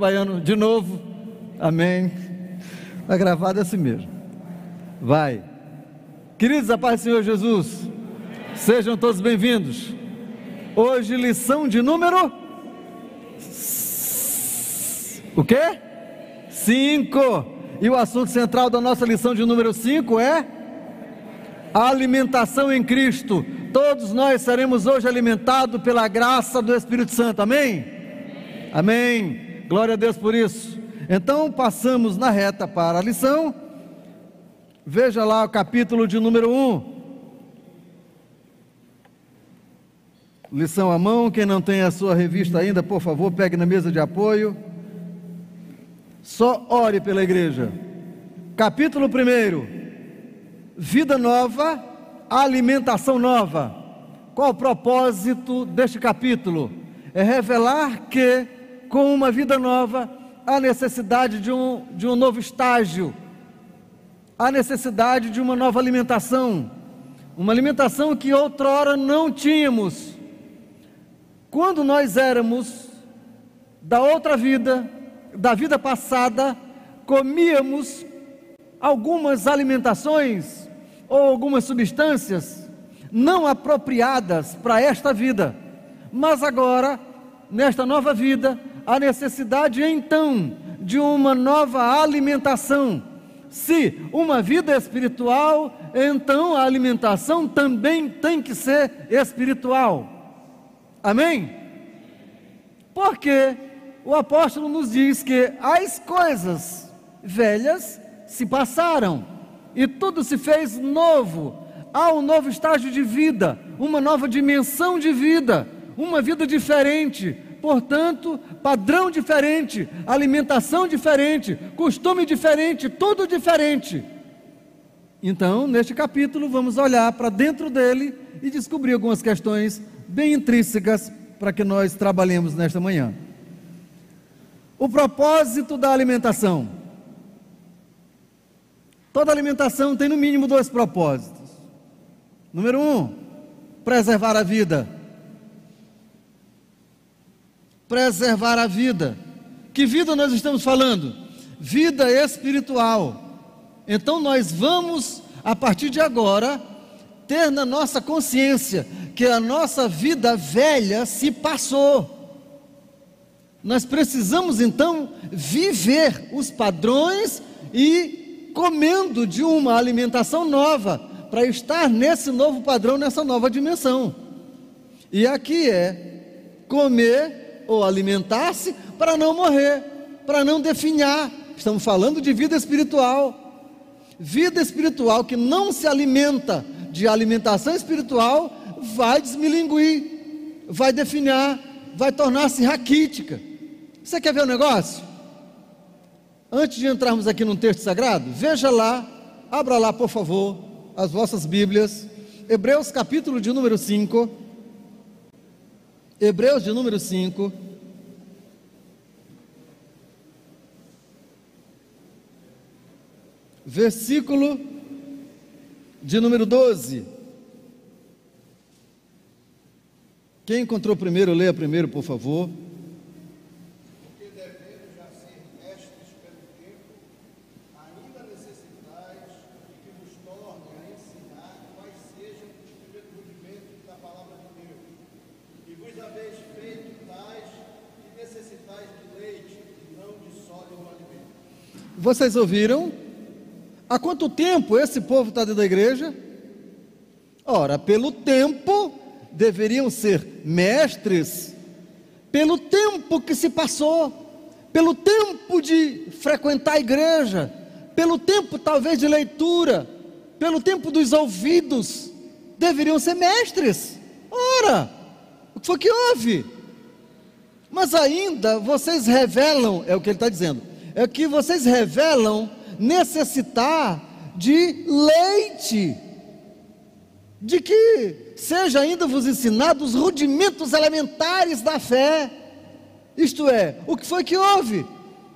Baiano, de novo. Amém. Está gravado assim mesmo. Vai. Queridos, a paz do Senhor Jesus. Sejam todos bem-vindos. Hoje, lição de número. O quê? Cinco. E o assunto central da nossa lição de número cinco é a alimentação em Cristo. Todos nós seremos hoje alimentados pela graça do Espírito Santo. Amém? Amém. Amém. Glória a Deus por isso. Então, passamos na reta para a lição. Veja lá o capítulo de número 1. Lição à mão, quem não tem a sua revista ainda, por favor, pegue na mesa de apoio. Só ore pela igreja. Capítulo 1. Vida nova, alimentação nova. Qual o propósito deste capítulo? É revelar que com uma vida nova, há necessidade de um, de um novo estágio, há necessidade de uma nova alimentação, uma alimentação que outrora não tínhamos. Quando nós éramos da outra vida, da vida passada, comíamos algumas alimentações ou algumas substâncias não apropriadas para esta vida, mas agora, nesta nova vida, a necessidade então de uma nova alimentação. Se uma vida espiritual, então a alimentação também tem que ser espiritual. Amém? Porque o apóstolo nos diz que as coisas velhas se passaram e tudo se fez novo. Há um novo estágio de vida, uma nova dimensão de vida, uma vida diferente, portanto, padrão diferente, alimentação diferente, costume diferente, tudo diferente. Então, neste capítulo, vamos olhar para dentro dele e descobrir algumas questões bem intrínsecas para que nós trabalhemos nesta manhã. O propósito da alimentação. Toda alimentação tem no mínimo dois propósitos. Número um, preservar a vida preservar a vida. Que vida nós estamos falando? Vida espiritual. Então nós vamos, a partir de agora, ter na nossa consciência que a nossa vida velha se passou. Nós precisamos então viver os padrões e comendo de uma alimentação nova, para estar nesse novo padrão, nessa nova dimensão. E aqui é comer ou alimentar-se para não morrer, para não definhar. Estamos falando de vida espiritual. Vida espiritual que não se alimenta de alimentação espiritual vai desmilinguir, vai definhar, vai tornar-se raquítica. Você quer ver o negócio? Antes de entrarmos aqui no texto sagrado, veja lá, abra lá, por favor, as vossas Bíblias, Hebreus capítulo de número 5. Hebreus de número 5. Versículo de número 12. Quem encontrou primeiro, leia primeiro, por favor. Vocês ouviram? Há quanto tempo esse povo está dentro da igreja? Ora, pelo tempo, deveriam ser mestres, pelo tempo que se passou, pelo tempo de frequentar a igreja, pelo tempo talvez de leitura, pelo tempo dos ouvidos, deveriam ser mestres. Ora, o que foi que houve? Mas ainda vocês revelam, é o que ele está dizendo, é que vocês revelam necessitar de leite, de que seja ainda vos ensinado os rudimentos elementares da fé. Isto é, o que foi que houve?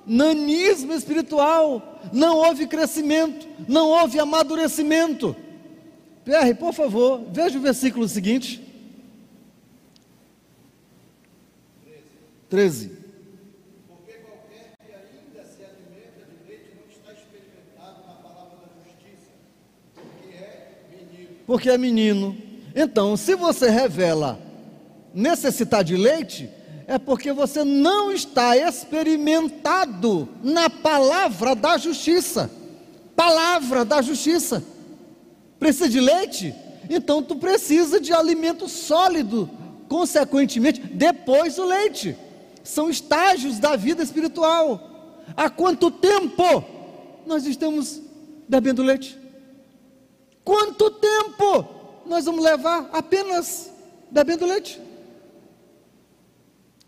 Nanismo espiritual, não houve crescimento, não houve amadurecimento. Pierre, por favor, veja o versículo seguinte. 13. Porque qualquer que ainda se alimenta de leite não está experimentado na palavra da justiça, porque é menino. Porque é menino. Então, se você revela necessitar de leite, é porque você não está experimentado na palavra da justiça. Palavra da justiça. Precisa de leite? Então tu precisa de alimento sólido, consequentemente, depois do leite. São estágios da vida espiritual. Há quanto tempo nós estamos bebendo leite? Quanto tempo nós vamos levar apenas bebendo leite?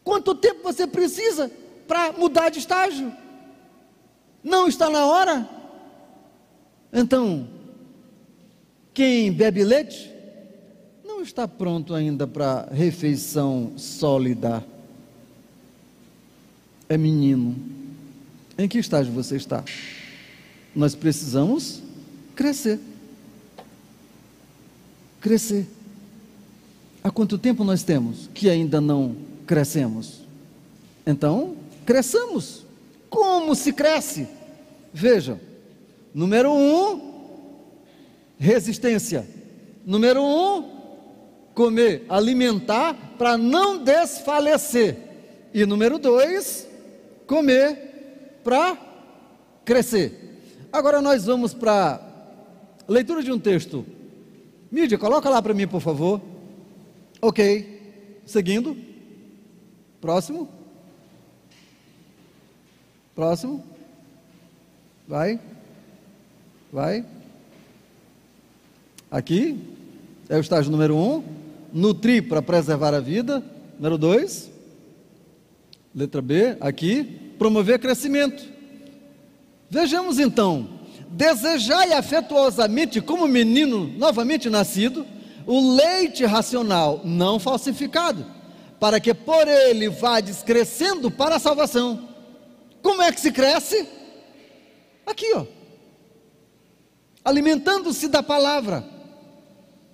Quanto tempo você precisa para mudar de estágio? Não está na hora? Então, quem bebe leite não está pronto ainda para refeição sólida. É menino. Em que estágio você está? Nós precisamos crescer. Crescer. Há quanto tempo nós temos que ainda não crescemos? Então, cresçamos. Como se cresce? Veja, número um, resistência. Número um, comer, alimentar para não desfalecer. E número dois, comer para crescer. Agora nós vamos para leitura de um texto. Mídia, coloca lá para mim, por favor. Ok. Seguindo. Próximo. Próximo. Vai. Vai. Aqui é o estágio número um. Nutrir para preservar a vida. Número dois. Letra B, aqui. Promover crescimento. Vejamos então. Desejai afetuosamente, como menino novamente nascido, o leite racional não falsificado, para que por ele vá crescendo para a salvação. Como é que se cresce? Aqui, ó. Alimentando-se da palavra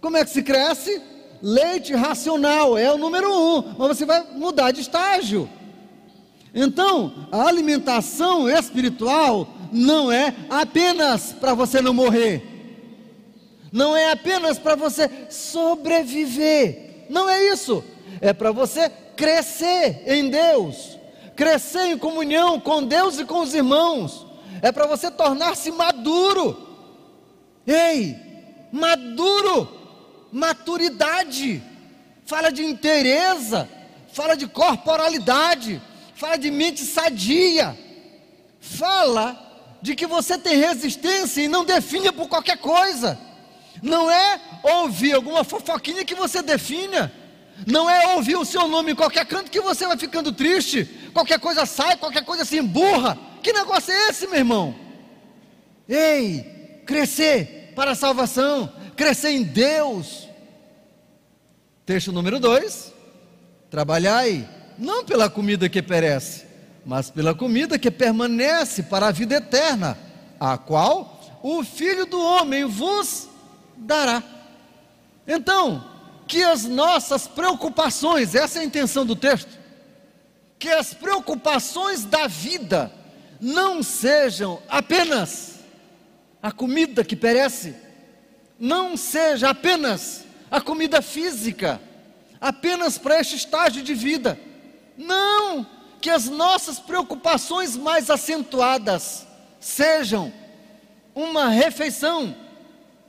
como é que se cresce? Leite racional é o número um, mas você vai mudar de estágio. Então, a alimentação espiritual não é apenas para você não morrer, não é apenas para você sobreviver, não é isso, é para você crescer em Deus, crescer em comunhão com Deus e com os irmãos, é para você tornar-se maduro. Ei, maduro. Maturidade, fala de inteireza, fala de corporalidade, fala de mente sadia, fala de que você tem resistência e não define por qualquer coisa. Não é ouvir alguma fofoquinha que você defina. Não é ouvir o seu nome em qualquer canto que você vai ficando triste. Qualquer coisa sai, qualquer coisa se emburra. Que negócio é esse, meu irmão? Ei, crescer para a salvação, crescer em Deus, Texto número 2: Trabalhai não pela comida que perece, mas pela comida que permanece para a vida eterna, a qual o Filho do Homem vos dará. Então, que as nossas preocupações, essa é a intenção do texto, que as preocupações da vida não sejam apenas a comida que perece, não seja apenas a comida física, apenas para este estágio de vida. Não, que as nossas preocupações mais acentuadas sejam uma refeição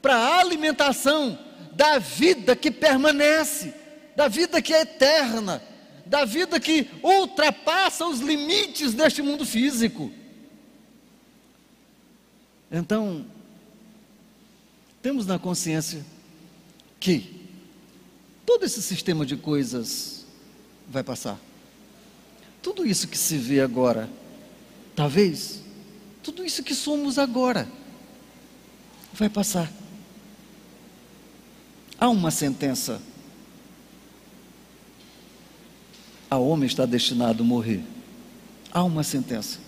para a alimentação da vida que permanece, da vida que é eterna, da vida que ultrapassa os limites deste mundo físico. Então, temos na consciência que todo esse sistema de coisas vai passar. Tudo isso que se vê agora, talvez, tudo isso que somos agora, vai passar. Há uma sentença. A homem está destinado a morrer. Há uma sentença.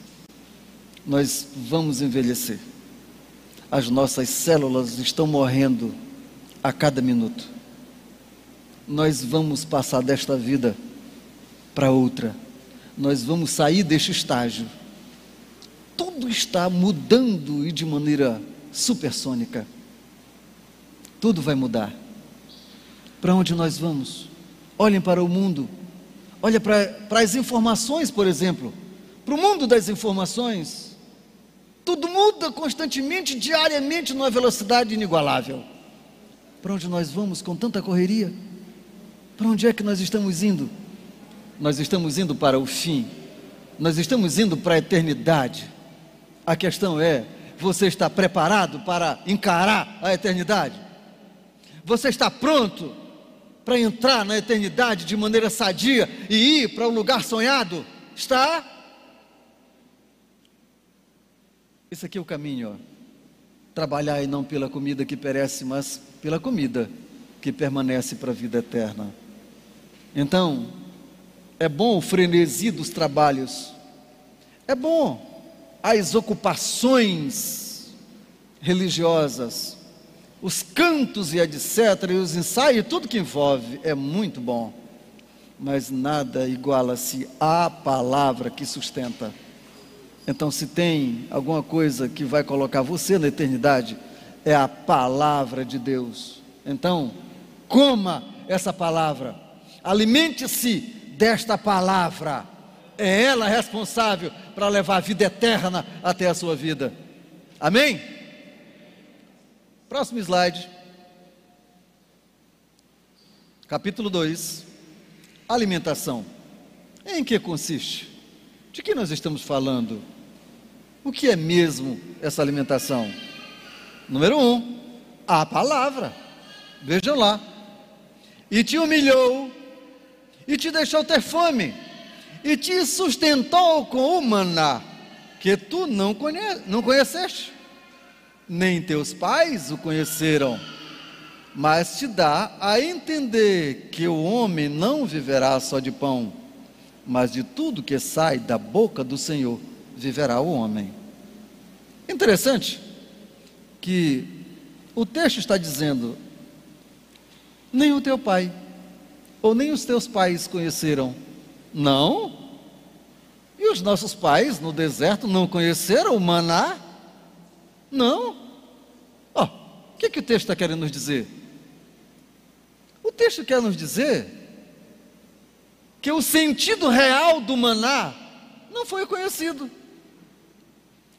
Nós vamos envelhecer. As nossas células estão morrendo a cada minuto. Nós vamos passar desta vida para outra. Nós vamos sair deste estágio. Tudo está mudando e de maneira supersônica. tudo vai mudar. Para onde nós vamos? Olhem para o mundo, olhem para, para as informações, por exemplo, para o mundo das informações. Tudo muda constantemente, diariamente, numa velocidade inigualável. Para onde nós vamos com tanta correria? Para onde é que nós estamos indo? Nós estamos indo para o fim, nós estamos indo para a eternidade. A questão é: você está preparado para encarar a eternidade? Você está pronto para entrar na eternidade de maneira sadia e ir para o um lugar sonhado? Está? Esse aqui é o caminho, ó. Trabalhar e não pela comida que perece, mas pela comida que permanece para a vida eterna. Então, é bom o frenesi dos trabalhos, é bom as ocupações religiosas, os cantos e etc., e os ensaios, tudo que envolve é muito bom, mas nada iguala-se à palavra que sustenta. Então, se tem alguma coisa que vai colocar você na eternidade, é a palavra de Deus. Então, coma essa palavra, alimente-se desta palavra, é ela responsável para levar a vida eterna até a sua vida. Amém? Próximo slide. Capítulo 2. Alimentação. Em que consiste? De que nós estamos falando? O que é mesmo essa alimentação? Número um, a palavra. Vejam lá. E te humilhou, e te deixou ter fome, e te sustentou com o maná, que tu não, conhe não conheceste nem teus pais o conheceram, mas te dá a entender que o homem não viverá só de pão, mas de tudo que sai da boca do Senhor viverá o homem. Interessante que o texto está dizendo: nem o teu pai, ou nem os teus pais conheceram. Não. E os nossos pais no deserto não conheceram o maná? Não. Oh, o que, que o texto está querendo nos dizer? O texto quer nos dizer que o sentido real do maná não foi conhecido.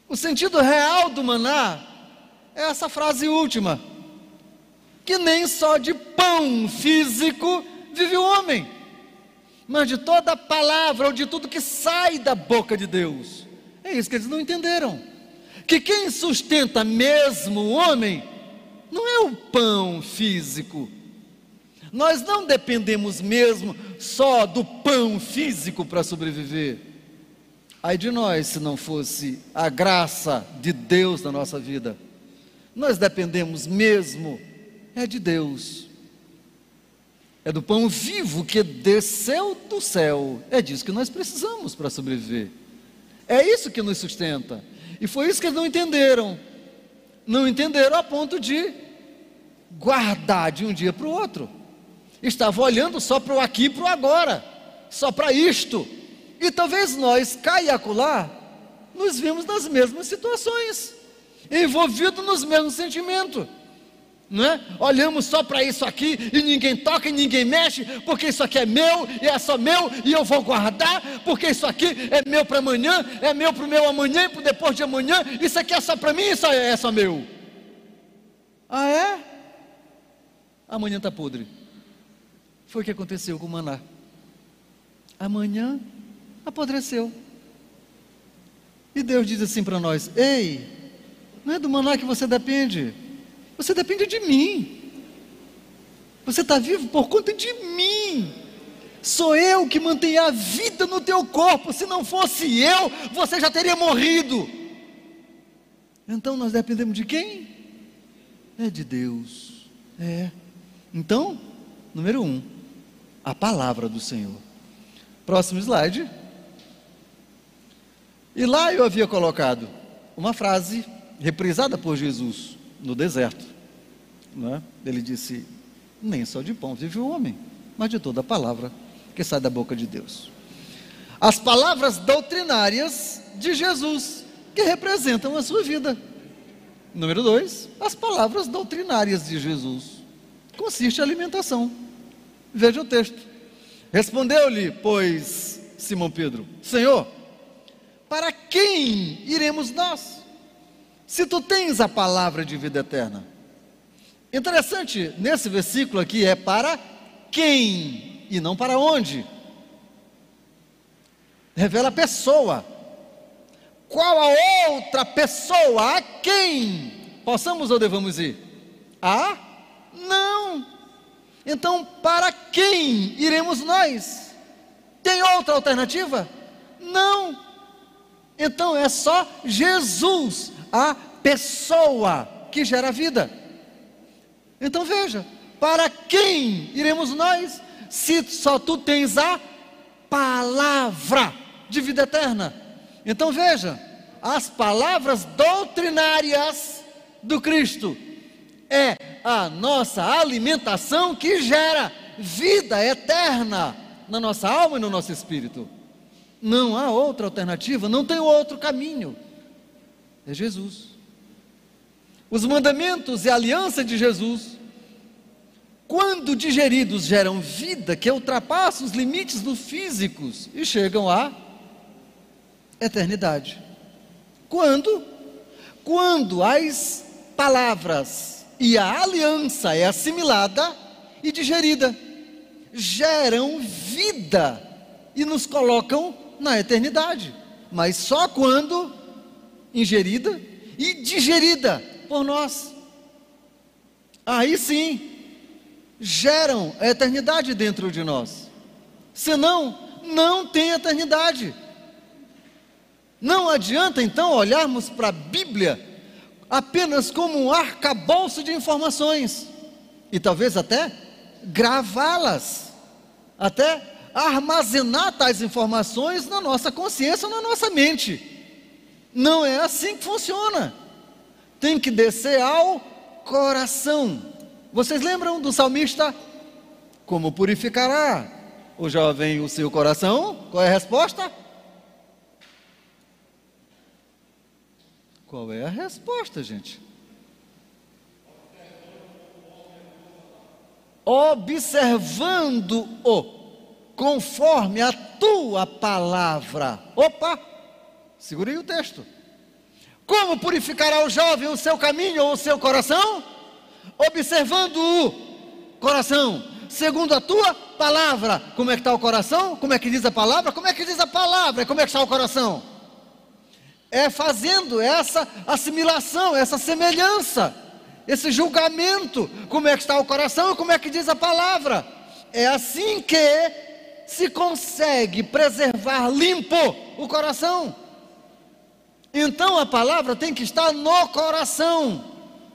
O sentido real do maná é essa frase última: que nem só de pão físico vive o homem, mas de toda palavra ou de tudo que sai da boca de Deus. É isso que eles não entenderam que quem sustenta mesmo o homem não é o pão físico. Nós não dependemos mesmo só do pão físico para sobreviver. Ai de nós se não fosse a graça de Deus na nossa vida. Nós dependemos mesmo é de Deus. É do pão vivo que desceu do céu. É disso que nós precisamos para sobreviver. É isso que nos sustenta. E foi isso que eles não entenderam. Não entenderam a ponto de guardar de um dia para o outro. Estava olhando só para o aqui e para o agora, só para isto. E talvez nós, cá e acolá, nos vimos nas mesmas situações, envolvidos nos mesmos sentimentos não é? Olhamos só para isso aqui e ninguém toca e ninguém mexe, porque isso aqui é meu e é só meu e eu vou guardar, porque isso aqui é meu para amanhã, é meu para o meu amanhã e para depois de amanhã, isso aqui é só para mim, isso é só meu. Ah é? Amanhã está podre. Foi o que aconteceu com o maná. Amanhã apodreceu. E Deus diz assim para nós: Ei, não é do maná que você depende. Você depende de mim. Você está vivo por conta de mim. Sou eu que mantenho a vida no teu corpo. Se não fosse eu, você já teria morrido. Então nós dependemos de quem? É de Deus. É. Então, número um, a palavra do Senhor. Próximo slide. E lá eu havia colocado uma frase reprisada por Jesus no deserto. Né? Ele disse: Nem só de pão vive o homem, mas de toda a palavra que sai da boca de Deus. As palavras doutrinárias de Jesus, que representam a sua vida. Número dois, as palavras doutrinárias de Jesus. Consiste a alimentação. Veja o texto. Respondeu-lhe, pois, Simão Pedro: Senhor, para quem iremos nós? Se tu tens a palavra de vida eterna. Interessante, nesse versículo aqui é para quem e não para onde. Revela a pessoa. Qual a outra pessoa a quem possamos ou devamos ir? A? Não. Então, para quem iremos nós? Tem outra alternativa? Não. Então é só Jesus, a pessoa que gera vida. Então veja, para quem iremos nós, se só tu tens a palavra de vida eterna? Então veja, as palavras doutrinárias do Cristo é a nossa alimentação que gera vida eterna na nossa alma e no nosso espírito. Não há outra alternativa, não tem outro caminho. É Jesus. Os mandamentos e a aliança de Jesus, quando digeridos, geram vida que ultrapassa os limites do físicos e chegam à eternidade. Quando? Quando as palavras e a aliança é assimilada e digerida, geram vida e nos colocam na eternidade, mas só quando ingerida e digerida por nós. Aí sim, geram a eternidade dentro de nós. Senão, não tem eternidade. Não adianta então olharmos para a Bíblia apenas como um arcabouço de informações e talvez até gravá-las, até armazenar tais informações na nossa consciência, na nossa mente. Não é assim que funciona. Tem que descer ao coração. Vocês lembram do salmista? Como purificará o jovem o seu coração? Qual é a resposta? Qual é a resposta, gente? Observando-o conforme a tua palavra. Opa! Segurei o texto. Como purificará o jovem o seu caminho ou o seu coração? Observando o coração, segundo a tua palavra. Como é que está o coração? Como é que diz a palavra? Como é que diz a palavra? Como é que está o coração? é fazendo essa assimilação, essa semelhança, esse julgamento, como é que está o coração como é que diz a palavra. É assim que se consegue preservar limpo o coração. Então a palavra tem que estar no coração,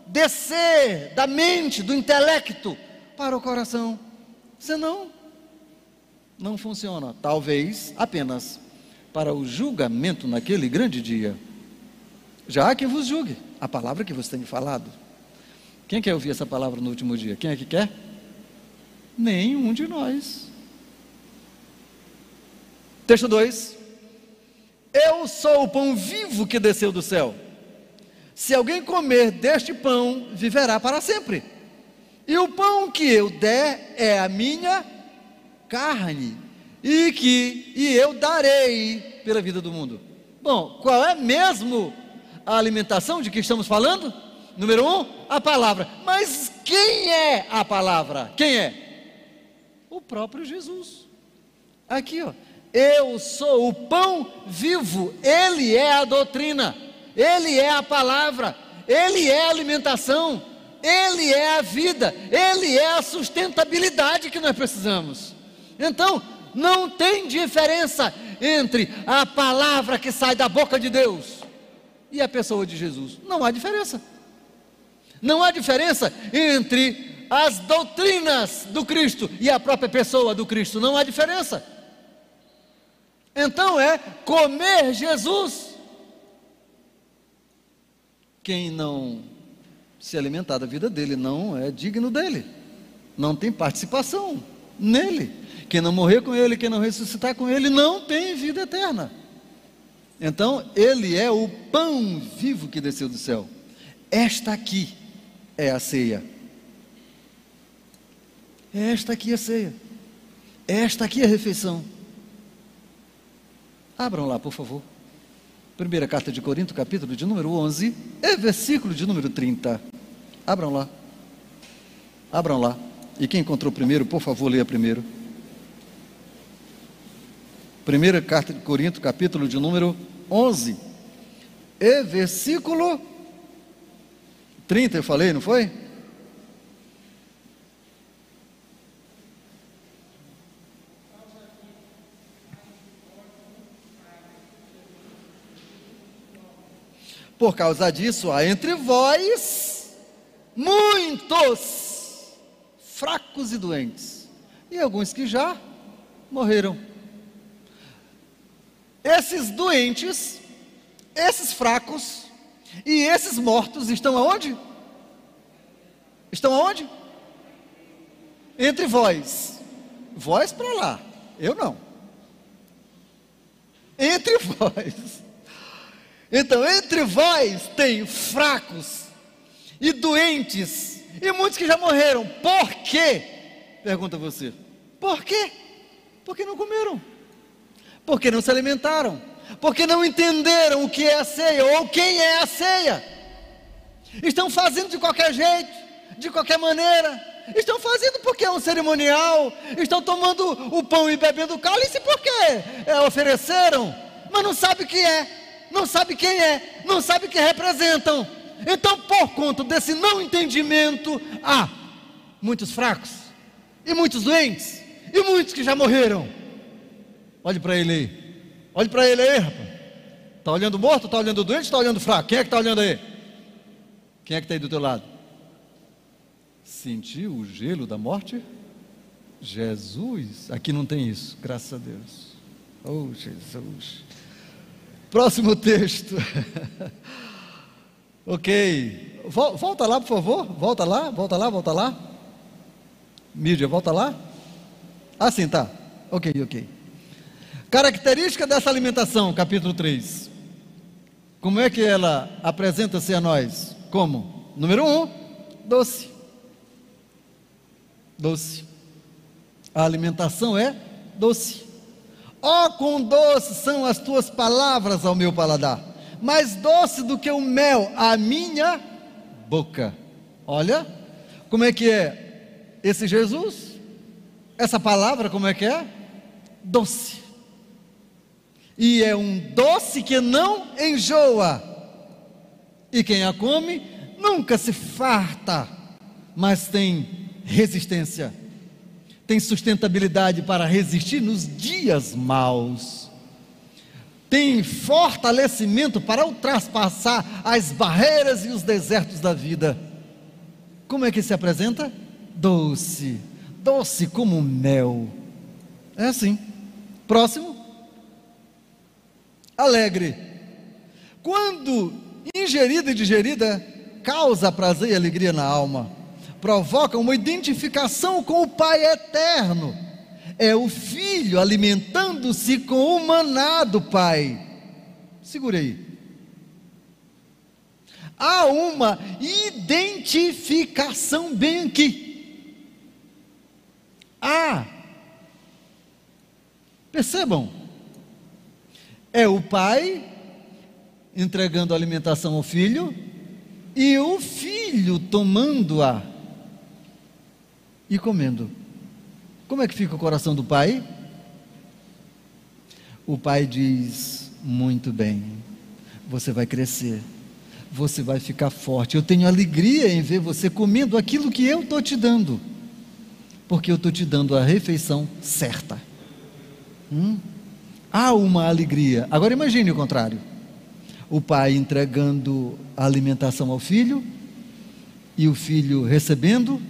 descer da mente, do intelecto para o coração. Senão, não funciona. Talvez apenas para o julgamento naquele grande dia. Já há quem vos julgue, a palavra que você tem falado. Quem quer ouvir essa palavra no último dia? Quem é que quer? Nenhum de nós. Texto 2: Eu sou o pão vivo que desceu do céu. Se alguém comer deste pão, viverá para sempre. E o pão que eu der é a minha carne, e que e eu darei pela vida do mundo. Bom, qual é mesmo a alimentação de que estamos falando? Número um, a palavra. Mas quem é a palavra? Quem é? O próprio Jesus. Aqui, ó. Eu sou o pão vivo. Ele é a doutrina. Ele é a palavra. Ele é a alimentação. Ele é a vida. Ele é a sustentabilidade que nós precisamos. Então, não tem diferença entre a palavra que sai da boca de Deus e a pessoa de Jesus. Não há diferença. Não há diferença entre as doutrinas do Cristo e a própria pessoa do Cristo. Não há diferença. Então é comer Jesus. Quem não se alimentar da vida dele não é digno dele, não tem participação nele. Quem não morrer com ele, quem não ressuscitar com ele, não tem vida eterna. Então, ele é o pão vivo que desceu do céu. Esta aqui é a ceia. Esta aqui é a ceia. Esta aqui é a refeição. Abram lá, por favor. Primeira carta de Corinto, capítulo de número 11, é versículo de número 30. Abram lá. Abram lá. E quem encontrou primeiro, por favor, leia primeiro. Primeira carta de Corinto, capítulo de número 11, e versículo 30, eu falei, não foi? Por causa disso, há entre vós muitos fracos e doentes, e alguns que já morreram. Esses doentes, esses fracos e esses mortos estão aonde? Estão aonde? Entre vós. Vós para lá, eu não. Entre vós. Então, entre vós tem fracos e doentes e muitos que já morreram. Por quê? Pergunta você. Por quê? Porque não comeram. Porque não se alimentaram. Porque não entenderam o que é a ceia ou quem é a ceia. Estão fazendo de qualquer jeito, de qualquer maneira. Estão fazendo porque é um cerimonial. Estão tomando o pão e bebendo o cálice porque é, ofereceram. Mas não sabe o que é não sabe quem é, não sabe quem representam. Então, por conta desse não entendimento, há muitos fracos, e muitos doentes, e muitos que já morreram. Olhe para ele aí, olhe para ele aí, rapaz. Está olhando morto, está olhando doente, está olhando fraco? Quem é que está olhando aí? Quem é que está aí do teu lado? Sentiu o gelo da morte? Jesus, aqui não tem isso, graças a Deus. Oh, Jesus. Próximo texto. ok. Volta lá, por favor. Volta lá, volta lá, volta lá. Mídia, volta lá. Ah, sim, tá. Ok, ok. Característica dessa alimentação, capítulo 3. Como é que ela apresenta-se a nós? Como? Número 1, um, doce. Doce. A alimentação é doce. Ó, oh, quão doces são as tuas palavras ao meu paladar, mais doce do que o mel à minha boca. Olha, como é que é esse Jesus? Essa palavra, como é que é? Doce. E é um doce que não enjoa. E quem a come nunca se farta, mas tem resistência tem sustentabilidade para resistir nos dias maus, tem fortalecimento para ultrapassar as barreiras e os desertos da vida. Como é que se apresenta? Doce, doce como mel. É assim. Próximo. Alegre. Quando ingerida e digerida, causa prazer e alegria na alma provoca uma identificação com o Pai eterno. É o filho alimentando-se com o maná do Pai. Segure aí. Há uma identificação bem aqui. Há. Percebam. É o pai entregando a alimentação ao filho e o filho tomando-a e comendo. Como é que fica o coração do pai? O pai diz: Muito bem, você vai crescer, você vai ficar forte. Eu tenho alegria em ver você comendo aquilo que eu estou te dando, porque eu estou te dando a refeição certa. Hum? Há uma alegria. Agora imagine o contrário: o pai entregando a alimentação ao filho e o filho recebendo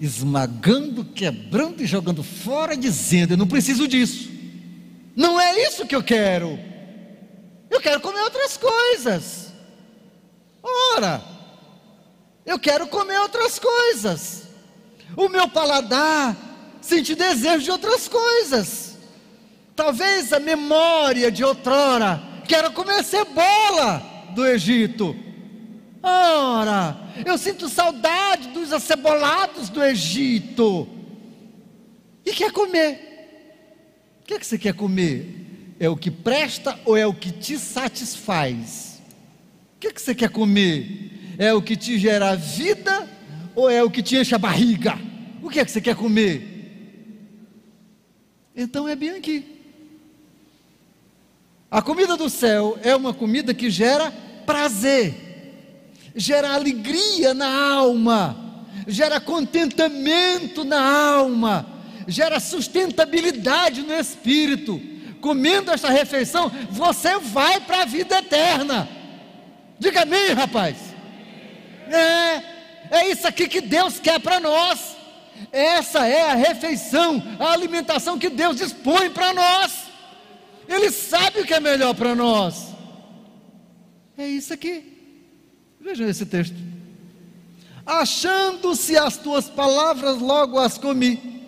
esmagando, quebrando e jogando fora, dizendo: Eu não preciso disso. Não é isso que eu quero. Eu quero comer outras coisas. Ora, eu quero comer outras coisas. O meu paladar sente desejo de outras coisas. Talvez a memória de outrora quero comer cebola do Egito. Ora, eu sinto saudade dos acebolados do Egito. E quer comer. O que, é que você quer comer? É o que presta ou é o que te satisfaz? O que, é que você quer comer? É o que te gera vida ou é o que te enche a barriga? O que é que você quer comer? Então é bem aqui. A comida do céu é uma comida que gera prazer, gera alegria na alma, gera contentamento na alma, gera sustentabilidade no espírito. Comendo esta refeição, você vai para a vida eterna. Diga amém, rapaz. É, é isso aqui que Deus quer para nós. Essa é a refeição, a alimentação que Deus dispõe para nós. Ele sabe o que é melhor para nós. É isso aqui. Vejam esse texto. Achando-se as tuas palavras, logo as comi.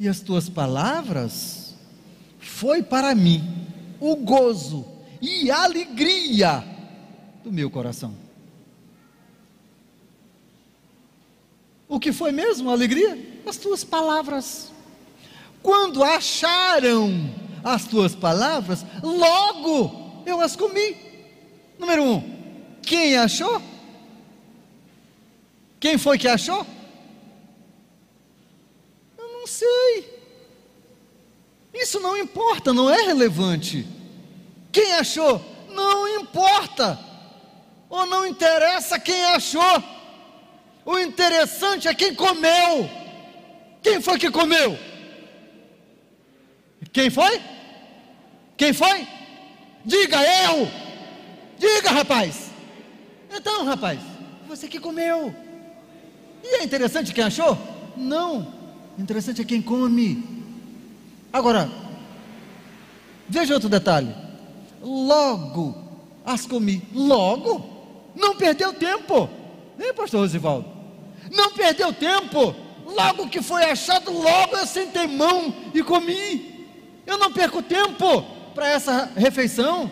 E as tuas palavras foi para mim o gozo e a alegria do meu coração. O que foi mesmo a alegria? As tuas palavras. Quando acharam as tuas palavras, logo eu as comi. Número um, quem achou? Quem foi que achou? Eu não sei. Isso não importa, não é relevante. Quem achou? Não importa. Ou não interessa quem achou. O interessante é quem comeu. Quem foi que comeu? Quem foi? Quem foi? Diga eu. Diga, rapaz. Então, rapaz, você que comeu. E é interessante quem achou? Não. Interessante é quem come. Agora, veja outro detalhe. Logo as comi. Logo? Não perdeu tempo. Nem pastor Rosivaldo. Não perdeu tempo. Logo que foi achado, logo eu sentei mão e comi. Eu não perco tempo para essa refeição,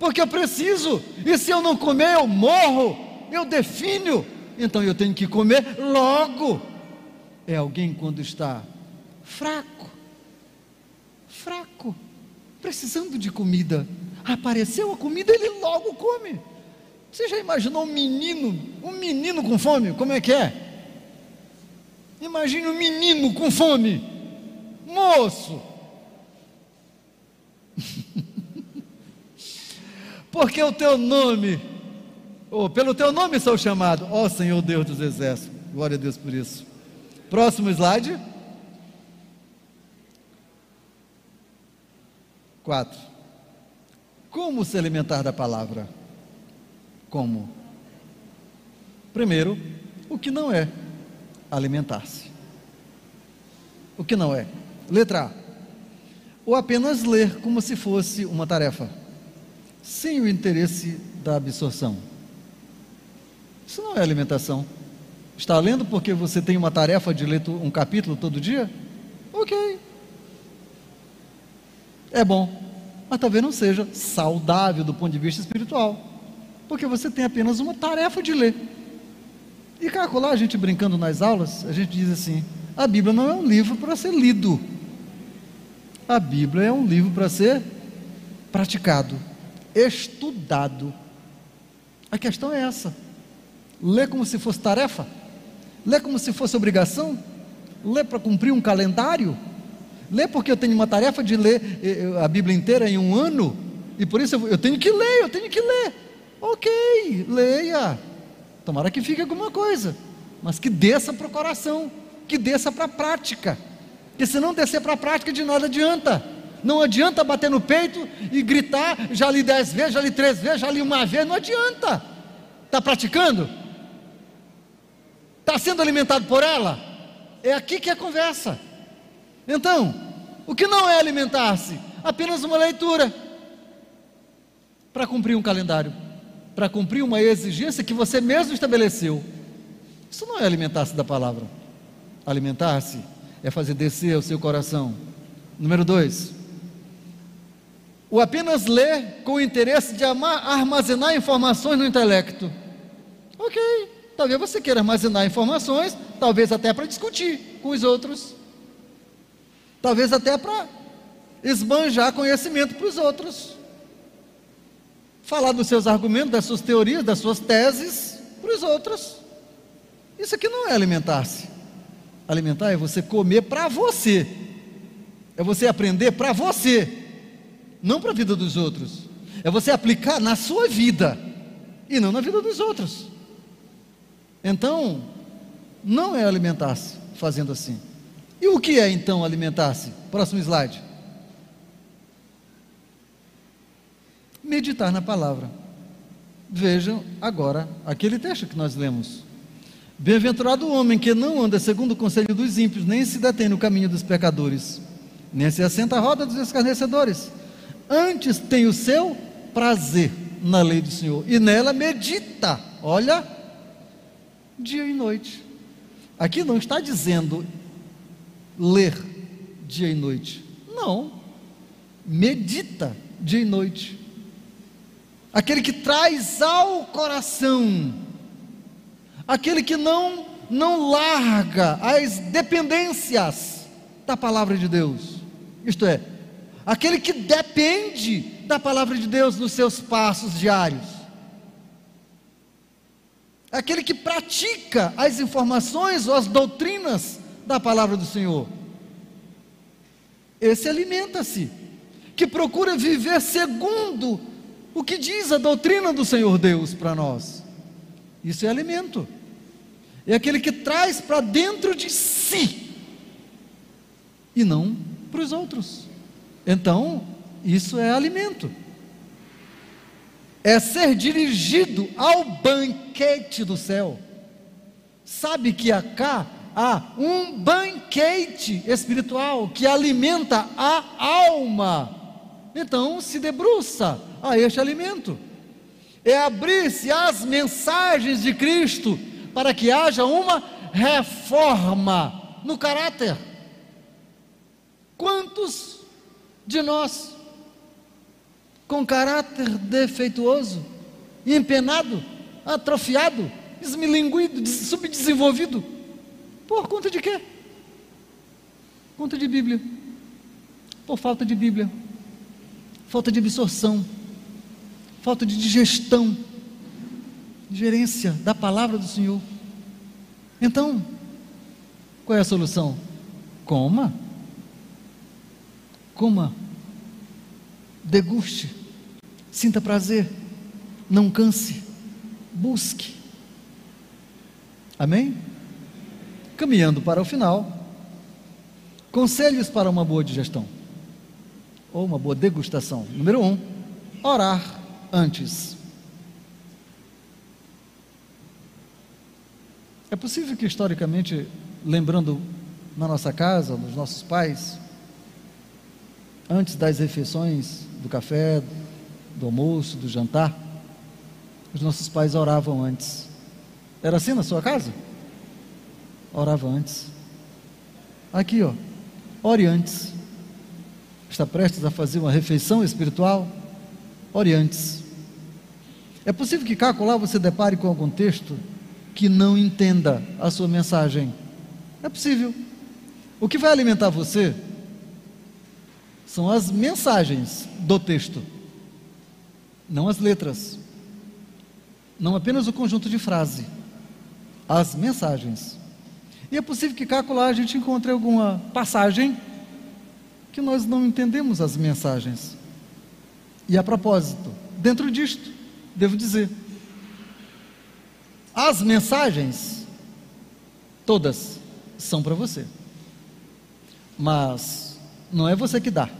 porque eu preciso. E se eu não comer, eu morro, eu defino. Então eu tenho que comer logo. É alguém quando está fraco, fraco, precisando de comida. Apareceu a comida, ele logo come. Você já imaginou um menino, um menino com fome? Como é que é? Imagine um menino com fome, moço. Porque o teu nome, ou pelo teu nome sou chamado, ó Senhor Deus dos exércitos. Glória a Deus por isso. Próximo slide. Quatro. Como se alimentar da palavra? Como? Primeiro, o que não é alimentar-se. O que não é? Letra A. Ou apenas ler como se fosse uma tarefa, sem o interesse da absorção. Isso não é alimentação. Está lendo porque você tem uma tarefa de ler um capítulo todo dia? Ok. É bom, mas talvez não seja saudável do ponto de vista espiritual porque você tem apenas uma tarefa de ler. E calcular, a gente brincando nas aulas, a gente diz assim: a Bíblia não é um livro para ser lido, a Bíblia é um livro para ser praticado, estudado. A questão é essa: ler como se fosse tarefa, ler como se fosse obrigação, ler para cumprir um calendário, ler porque eu tenho uma tarefa de ler eh, eh, a Bíblia inteira em um ano, e por isso eu tenho que ler, eu tenho que ler. Ok, leia. Tomara que fique alguma coisa, mas que desça para o coração, que desça para a prática. Porque se não descer para a prática, de nada adianta. Não adianta bater no peito e gritar, já li dez vezes, já li três vezes, já li uma vez, não adianta. Está praticando? Está sendo alimentado por ela? É aqui que é a conversa. Então, o que não é alimentar-se? Apenas uma leitura para cumprir um calendário para cumprir uma exigência que você mesmo estabeleceu. Isso não é alimentar-se da palavra. Alimentar-se é fazer descer o seu coração. Número dois, o apenas ler com o interesse de armazenar informações no intelecto. Ok, talvez você queira armazenar informações, talvez até para discutir com os outros, talvez até para esbanjar conhecimento para os outros, falar dos seus argumentos, das suas teorias, das suas teses para os outros. Isso aqui não é alimentar-se. Alimentar é você comer para você, é você aprender para você, não para a vida dos outros, é você aplicar na sua vida e não na vida dos outros. Então, não é alimentar-se fazendo assim. E o que é então alimentar-se? Próximo slide. Meditar na palavra. Vejam agora aquele texto que nós lemos. Bem-aventurado o homem que não anda segundo o conselho dos ímpios, nem se detém no caminho dos pecadores, nem se assenta à roda dos escarnecedores. Antes tem o seu prazer na lei do Senhor e nela medita. Olha, dia e noite. Aqui não está dizendo ler dia e noite. Não. Medita dia e noite. Aquele que traz ao coração, aquele que não não larga as dependências da palavra de Deus. Isto é, aquele que depende da palavra de Deus nos seus passos diários aquele que pratica as informações ou as doutrinas da palavra do Senhor. Esse alimenta-se, que procura viver segundo o que diz a doutrina do Senhor Deus para nós. Isso é alimento. É aquele que traz para dentro de si e não para os outros. Então, isso é alimento é ser dirigido ao banquete do céu. Sabe que acá há um banquete espiritual que alimenta a alma. Então se debruça a este alimento. É abrir-se às mensagens de Cristo para que haja uma reforma no caráter. Quantos de nós com caráter defeituoso, empenado, atrofiado, esmilinguido, subdesenvolvido. Por conta de quê? Conta de Bíblia. Por falta de Bíblia. Falta de absorção. Falta de digestão. Gerência da palavra do Senhor. Então, qual é a solução? Coma. Coma. Deguste Sinta prazer, não canse, busque. Amém? Caminhando para o final, conselhos para uma boa digestão ou uma boa degustação. Número um, orar antes. É possível que historicamente, lembrando na nossa casa, nos nossos pais, antes das refeições, do café, do almoço, do jantar, os nossos pais oravam antes. Era assim na sua casa? Orava antes. Aqui, ó, ore antes. Está prestes a fazer uma refeição espiritual? Ore antes. É possível que cá lá você depare com algum texto que não entenda a sua mensagem. É possível. O que vai alimentar você são as mensagens do texto não as letras, não apenas o conjunto de frase, as mensagens. E é possível que cá a gente encontre alguma passagem que nós não entendemos as mensagens. E a propósito, dentro disto, devo dizer, as mensagens, todas, são para você. Mas não é você que dá.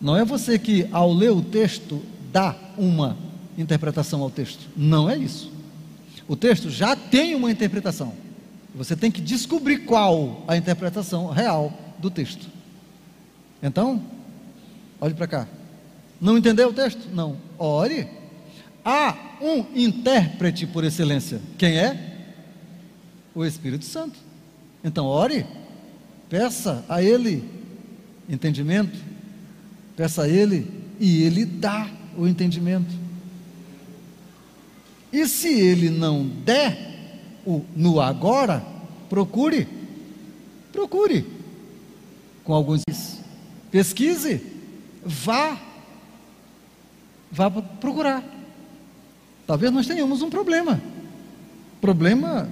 Não é você que, ao ler o texto, dá uma interpretação ao texto. Não é isso. O texto já tem uma interpretação. Você tem que descobrir qual a interpretação real do texto. Então, olhe para cá. Não entendeu o texto? Não. Ore. Há um intérprete por excelência. Quem é? O Espírito Santo. Então, ore. Peça a Ele entendimento. Peça a Ele e Ele dá o entendimento. E se ele não der o no agora, procure. Procure. Com alguns pesquise, vá vá procurar. Talvez nós tenhamos um problema. Problema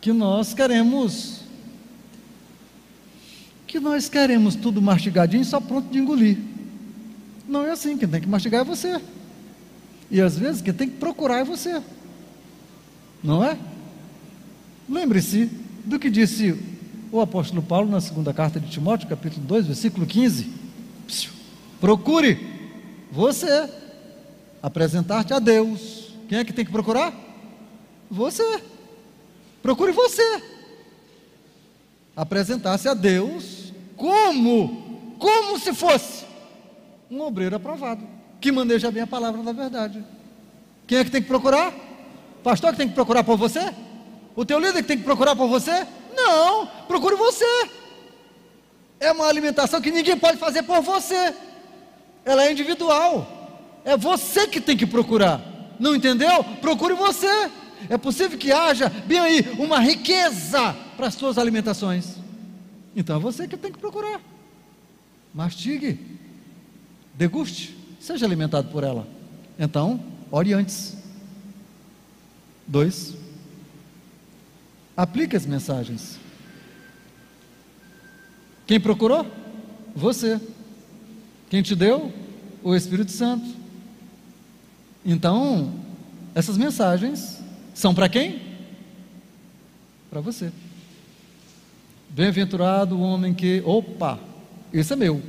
que nós queremos que nós queremos tudo mastigadinho só pronto de engolir. Não é assim, quem tem que mastigar é você. E às vezes quem tem que procurar é você. Não é? Lembre-se do que disse o apóstolo Paulo na segunda carta de Timóteo, capítulo 2, versículo 15. Procure você apresentar-te a Deus. Quem é que tem que procurar? Você. Procure você. Apresentar-se a Deus como? Como se fosse um obreiro aprovado, que maneja bem a palavra da verdade. Quem é que tem que procurar? Pastor que tem que procurar por você? O teu líder que tem que procurar por você? Não, procure você. É uma alimentação que ninguém pode fazer por você. Ela é individual. É você que tem que procurar. Não entendeu? Procure você. É possível que haja, bem aí, uma riqueza para as suas alimentações. Então é você que tem que procurar. Mastigue, deguste, seja alimentado por ela. Então, ore antes. Dois, aplique as mensagens. Quem procurou? Você. Quem te deu? O Espírito Santo. Então, essas mensagens são para quem? Para você. Bem-aventurado o homem que, opa, esse é meu.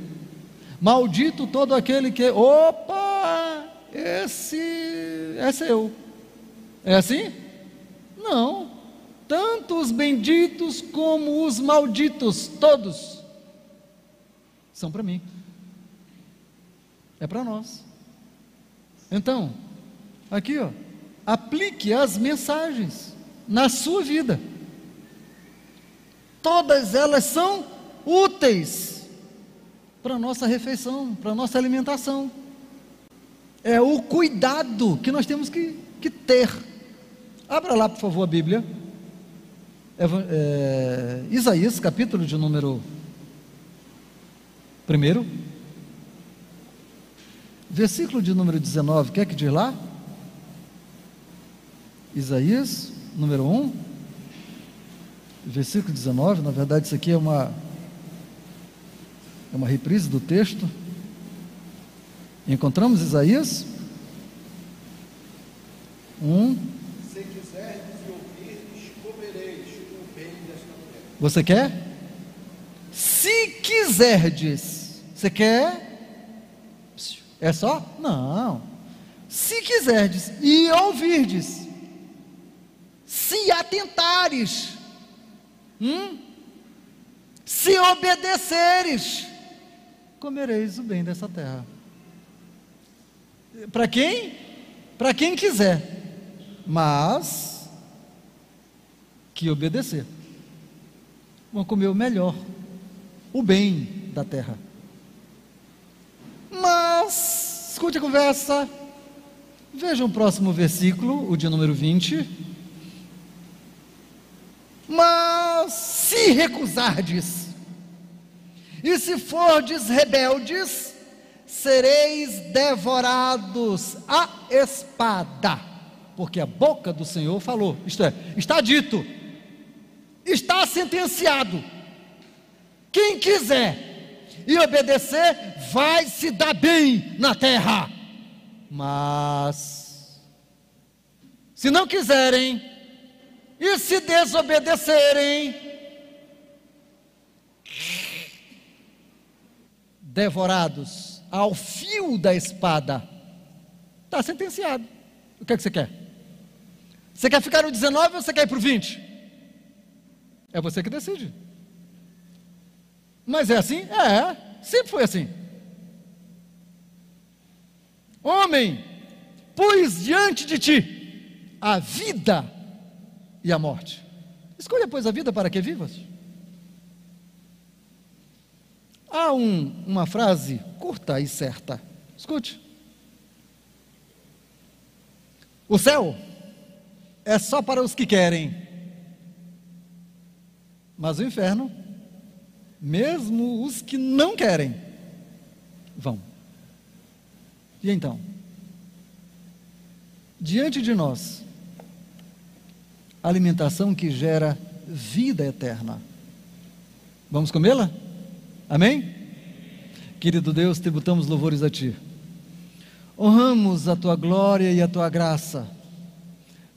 Maldito todo aquele que, opa, esse é seu. É assim? Não. Tanto os benditos como os malditos, todos, são para mim. É para nós. Então, aqui, ó, aplique as mensagens na sua vida. Todas elas são úteis para a nossa refeição, para a nossa alimentação. É o cuidado que nós temos que, que ter. Abra lá, por favor, a Bíblia. É, é, Isaías, capítulo de número 1. Versículo de número 19, quer que diz lá? Isaías, número 1, versículo 19, na verdade isso aqui é uma é uma reprise do texto. Encontramos Isaías 1 Se quiserdes e ouvirdes, comereis o bem desta terra. Você quer? Se quiserdes, você quer? É só? Não. Se quiserdes e ouvirdes, se atentares, hum? se obedeceres, comereis o bem dessa terra. Para quem? Para quem quiser, mas que obedecer. Vão comer o melhor, o bem da terra. Mas, escute a conversa. Veja o próximo versículo, o de número 20. Mas se recusardes, e se fordes rebeldes, sereis devorados a espada, porque a boca do Senhor falou, isto é, está dito, está sentenciado. Quem quiser e obedecer, vai se dar bem na terra. Mas, se não quiserem e se desobedecerem, devorados ao fio da espada, está sentenciado. O que é que você quer? Você quer ficar no 19 ou você quer ir para o 20? É você que decide. Mas é assim? É, sempre foi assim. Homem, pus diante de ti a vida e a morte. Escolha, pois, a vida para que vivas. Há um, uma frase curta e certa. Escute. O céu é só para os que querem. Mas o inferno, mesmo os que não querem, vão. E então? Diante de nós, alimentação que gera vida eterna. Vamos comê-la? Amém? Querido Deus, tributamos louvores a Ti. Honramos a Tua glória e a Tua graça.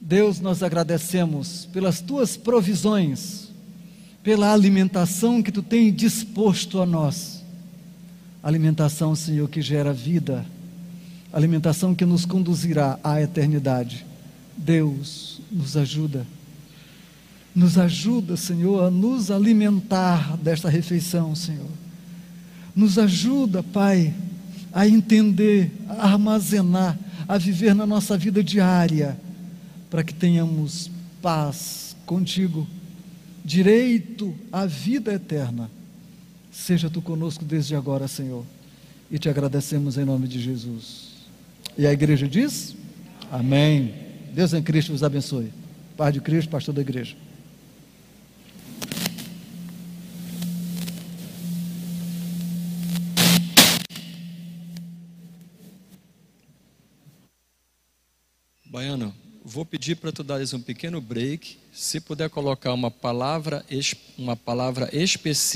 Deus, nós agradecemos pelas Tuas provisões, pela alimentação que Tu tem disposto a nós. Alimentação, Senhor, que gera vida, alimentação que nos conduzirá à eternidade. Deus, nos ajuda nos ajuda, Senhor, a nos alimentar desta refeição, Senhor. Nos ajuda, Pai, a entender, a armazenar, a viver na nossa vida diária, para que tenhamos paz contigo, direito à vida eterna. Seja tu conosco desde agora, Senhor. E te agradecemos em nome de Jesus. E a igreja diz: Amém. Deus em Cristo vos abençoe. Pai de Cristo, pastor da igreja. Baiano, vou pedir para tu dares um pequeno break. Se puder colocar uma palavra, uma palavra específica.